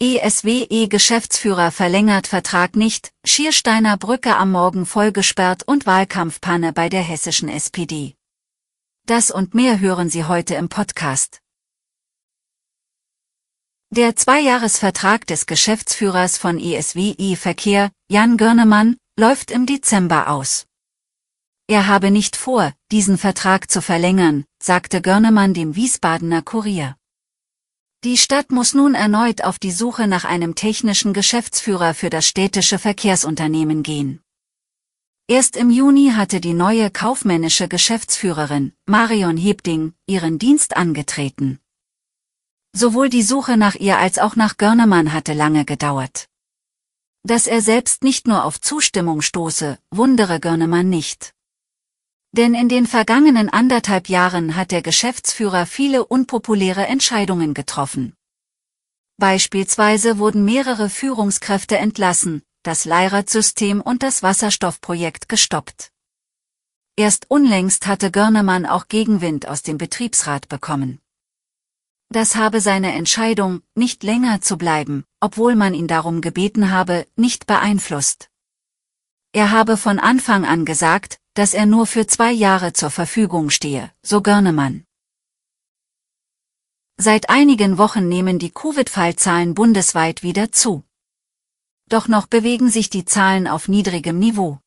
ESWE-Geschäftsführer verlängert Vertrag nicht, Schiersteiner Brücke am Morgen vollgesperrt und Wahlkampfpanne bei der hessischen SPD. Das und mehr hören Sie heute im Podcast. Der Zweijahresvertrag des Geschäftsführers von ESWE Verkehr, Jan Görnemann, läuft im Dezember aus. Er habe nicht vor, diesen Vertrag zu verlängern, sagte Görnemann dem Wiesbadener Kurier. Die Stadt muss nun erneut auf die Suche nach einem technischen Geschäftsführer für das städtische Verkehrsunternehmen gehen. Erst im Juni hatte die neue kaufmännische Geschäftsführerin, Marion Hebding, ihren Dienst angetreten. Sowohl die Suche nach ihr als auch nach Görnemann hatte lange gedauert. Dass er selbst nicht nur auf Zustimmung stoße, wundere Görnemann nicht. Denn in den vergangenen anderthalb Jahren hat der Geschäftsführer viele unpopuläre Entscheidungen getroffen. Beispielsweise wurden mehrere Führungskräfte entlassen, das Leiradsystem und das Wasserstoffprojekt gestoppt. Erst unlängst hatte Görnemann auch Gegenwind aus dem Betriebsrat bekommen. Das habe seine Entscheidung, nicht länger zu bleiben, obwohl man ihn darum gebeten habe, nicht beeinflusst. Er habe von Anfang an gesagt, dass er nur für zwei Jahre zur Verfügung stehe, so Görnemann. Seit einigen Wochen nehmen die Covid-Fallzahlen bundesweit wieder zu. Doch noch bewegen sich die Zahlen auf niedrigem Niveau.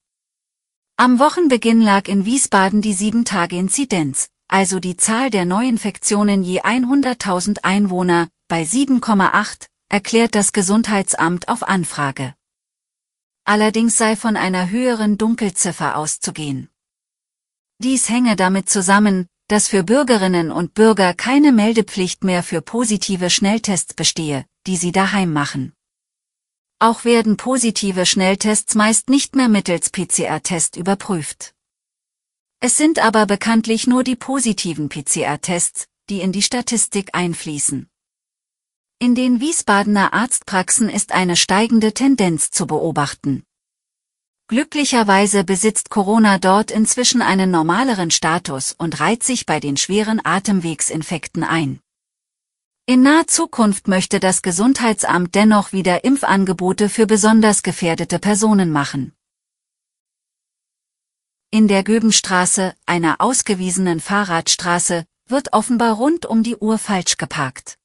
Am Wochenbeginn lag in Wiesbaden die 7-Tage-Inzidenz, also die Zahl der Neuinfektionen je 100.000 Einwohner, bei 7,8, erklärt das Gesundheitsamt auf Anfrage. Allerdings sei von einer höheren Dunkelziffer auszugehen. Dies hänge damit zusammen, dass für Bürgerinnen und Bürger keine Meldepflicht mehr für positive Schnelltests bestehe, die sie daheim machen. Auch werden positive Schnelltests meist nicht mehr mittels PCR-Test überprüft. Es sind aber bekanntlich nur die positiven PCR-Tests, die in die Statistik einfließen. In den Wiesbadener Arztpraxen ist eine steigende Tendenz zu beobachten. Glücklicherweise besitzt Corona dort inzwischen einen normaleren Status und reiht sich bei den schweren Atemwegsinfekten ein. In naher Zukunft möchte das Gesundheitsamt dennoch wieder Impfangebote für besonders gefährdete Personen machen. In der Göbenstraße, einer ausgewiesenen Fahrradstraße, wird offenbar rund um die Uhr falsch geparkt.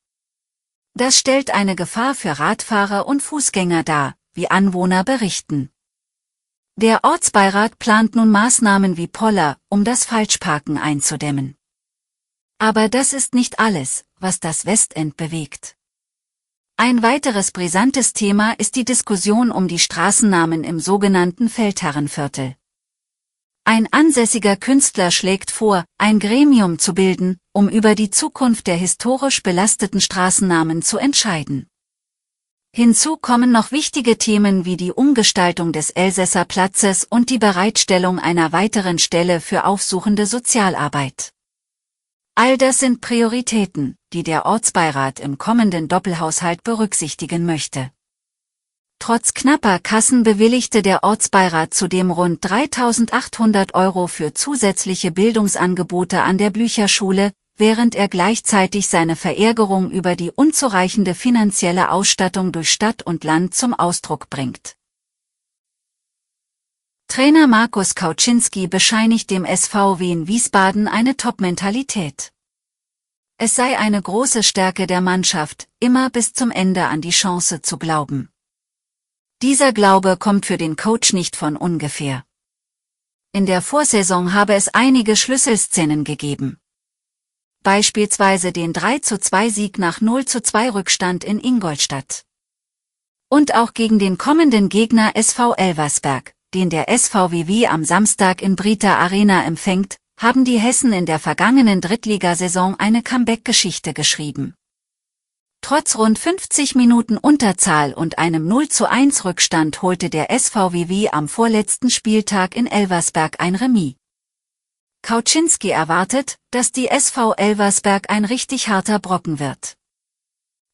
Das stellt eine Gefahr für Radfahrer und Fußgänger dar, wie Anwohner berichten. Der Ortsbeirat plant nun Maßnahmen wie Poller, um das Falschparken einzudämmen. Aber das ist nicht alles, was das Westend bewegt. Ein weiteres brisantes Thema ist die Diskussion um die Straßennamen im sogenannten Feldherrenviertel. Ein ansässiger Künstler schlägt vor, ein Gremium zu bilden, um über die Zukunft der historisch belasteten Straßennamen zu entscheiden. Hinzu kommen noch wichtige Themen wie die Umgestaltung des Elsässer Platzes und die Bereitstellung einer weiteren Stelle für aufsuchende Sozialarbeit. All das sind Prioritäten, die der Ortsbeirat im kommenden Doppelhaushalt berücksichtigen möchte. Trotz knapper Kassen bewilligte der Ortsbeirat zudem rund 3.800 Euro für zusätzliche Bildungsangebote an der Blücherschule, während er gleichzeitig seine Verärgerung über die unzureichende finanzielle Ausstattung durch Stadt und Land zum Ausdruck bringt. Trainer Markus Kauczynski bescheinigt dem SVW in Wiesbaden eine Top-Mentalität. Es sei eine große Stärke der Mannschaft, immer bis zum Ende an die Chance zu glauben. Dieser Glaube kommt für den Coach nicht von ungefähr. In der Vorsaison habe es einige Schlüsselszenen gegeben. Beispielsweise den 3 zu 2 Sieg nach 0 zu 2 Rückstand in Ingolstadt. Und auch gegen den kommenden Gegner SV Elversberg, den der SVWW am Samstag in Brita Arena empfängt, haben die Hessen in der vergangenen Drittligasaison eine Comeback-Geschichte geschrieben. Trotz rund 50 Minuten Unterzahl und einem 0 zu 1 Rückstand holte der SVWW am vorletzten Spieltag in Elversberg ein Remis. Kauczynski erwartet, dass die SV Elversberg ein richtig harter Brocken wird.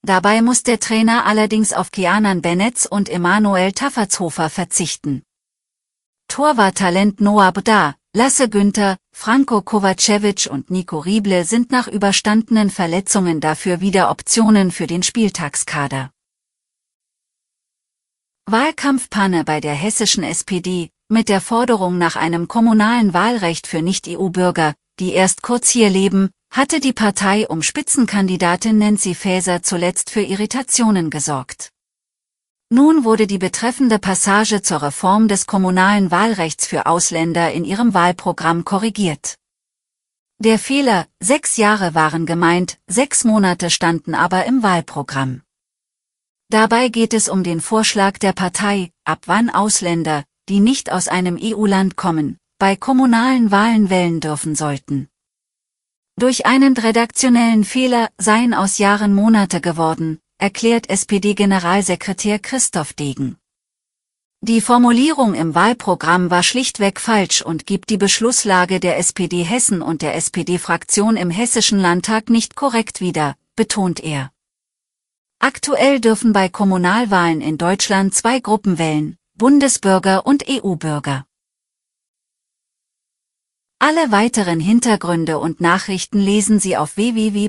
Dabei muss der Trainer allerdings auf Kianan Benetz und Emanuel Taffertshofer verzichten. Torwarttalent Noah Bda, Lasse Günther, Franco Kovacevic und Nico Rieble sind nach überstandenen Verletzungen dafür wieder Optionen für den Spieltagskader. Wahlkampfpanne bei der hessischen SPD, mit der Forderung nach einem kommunalen Wahlrecht für Nicht-EU-Bürger, die erst kurz hier leben, hatte die Partei um Spitzenkandidatin Nancy Faeser zuletzt für Irritationen gesorgt. Nun wurde die betreffende Passage zur Reform des kommunalen Wahlrechts für Ausländer in ihrem Wahlprogramm korrigiert. Der Fehler, sechs Jahre waren gemeint, sechs Monate standen aber im Wahlprogramm. Dabei geht es um den Vorschlag der Partei, ab wann Ausländer, die nicht aus einem EU-Land kommen, bei kommunalen Wahlen wählen dürfen sollten. Durch einen redaktionellen Fehler seien aus Jahren Monate geworden, erklärt SPD-Generalsekretär Christoph Degen. Die Formulierung im Wahlprogramm war schlichtweg falsch und gibt die Beschlusslage der SPD Hessen und der SPD-Fraktion im Hessischen Landtag nicht korrekt wieder, betont er. Aktuell dürfen bei Kommunalwahlen in Deutschland zwei Gruppen wählen, Bundesbürger und EU-Bürger. Alle weiteren Hintergründe und Nachrichten lesen Sie auf www